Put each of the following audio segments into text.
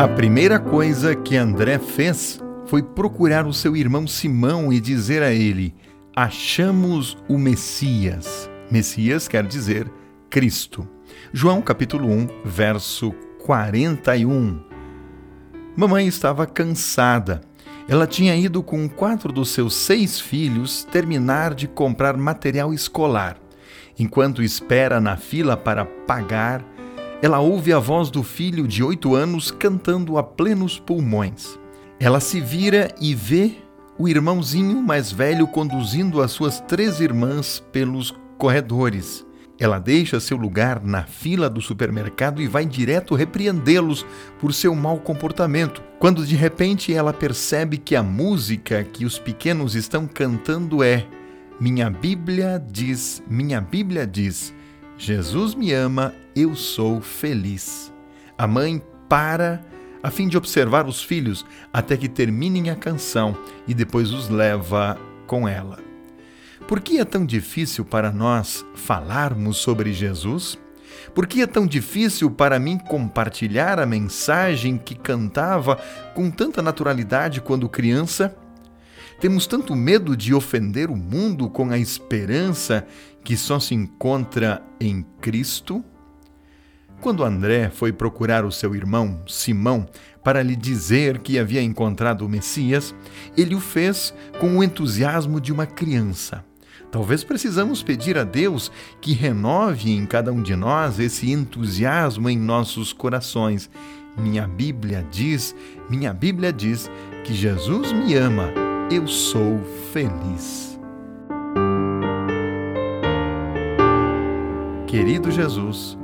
A primeira coisa que André fez foi procurar o seu irmão Simão e dizer a ele: Achamos o Messias. Messias quer dizer Cristo. João capítulo 1, verso 41. Mamãe estava cansada. Ela tinha ido com quatro dos seus seis filhos terminar de comprar material escolar. Enquanto espera na fila para pagar, ela ouve a voz do filho de oito anos cantando a plenos pulmões. Ela se vira e vê o irmãozinho mais velho conduzindo as suas três irmãs pelos corredores. Ela deixa seu lugar na fila do supermercado e vai direto repreendê-los por seu mau comportamento, quando de repente ela percebe que a música que os pequenos estão cantando é Minha Bíblia diz, Minha Bíblia diz, Jesus me ama, eu sou feliz. A mãe para a fim de observar os filhos até que terminem a canção e depois os leva com ela. Por que é tão difícil para nós falarmos sobre Jesus? Por que é tão difícil para mim compartilhar a mensagem que cantava com tanta naturalidade quando criança? Temos tanto medo de ofender o mundo com a esperança que só se encontra em Cristo? Quando André foi procurar o seu irmão Simão para lhe dizer que havia encontrado o Messias, ele o fez com o entusiasmo de uma criança. Talvez precisamos pedir a Deus que renove em cada um de nós esse entusiasmo em nossos corações. Minha Bíblia diz, minha Bíblia diz que Jesus me ama eu sou feliz. Querido Jesus,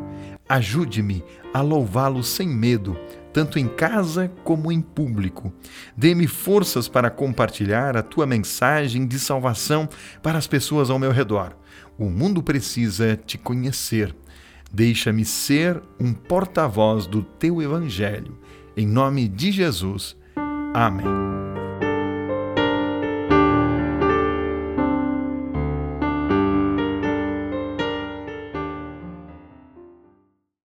ajude-me a louvá-lo sem medo, tanto em casa como em público. Dê-me forças para compartilhar a tua mensagem de salvação para as pessoas ao meu redor. O mundo precisa te conhecer. Deixa-me ser um porta-voz do teu evangelho. Em nome de Jesus. Amém.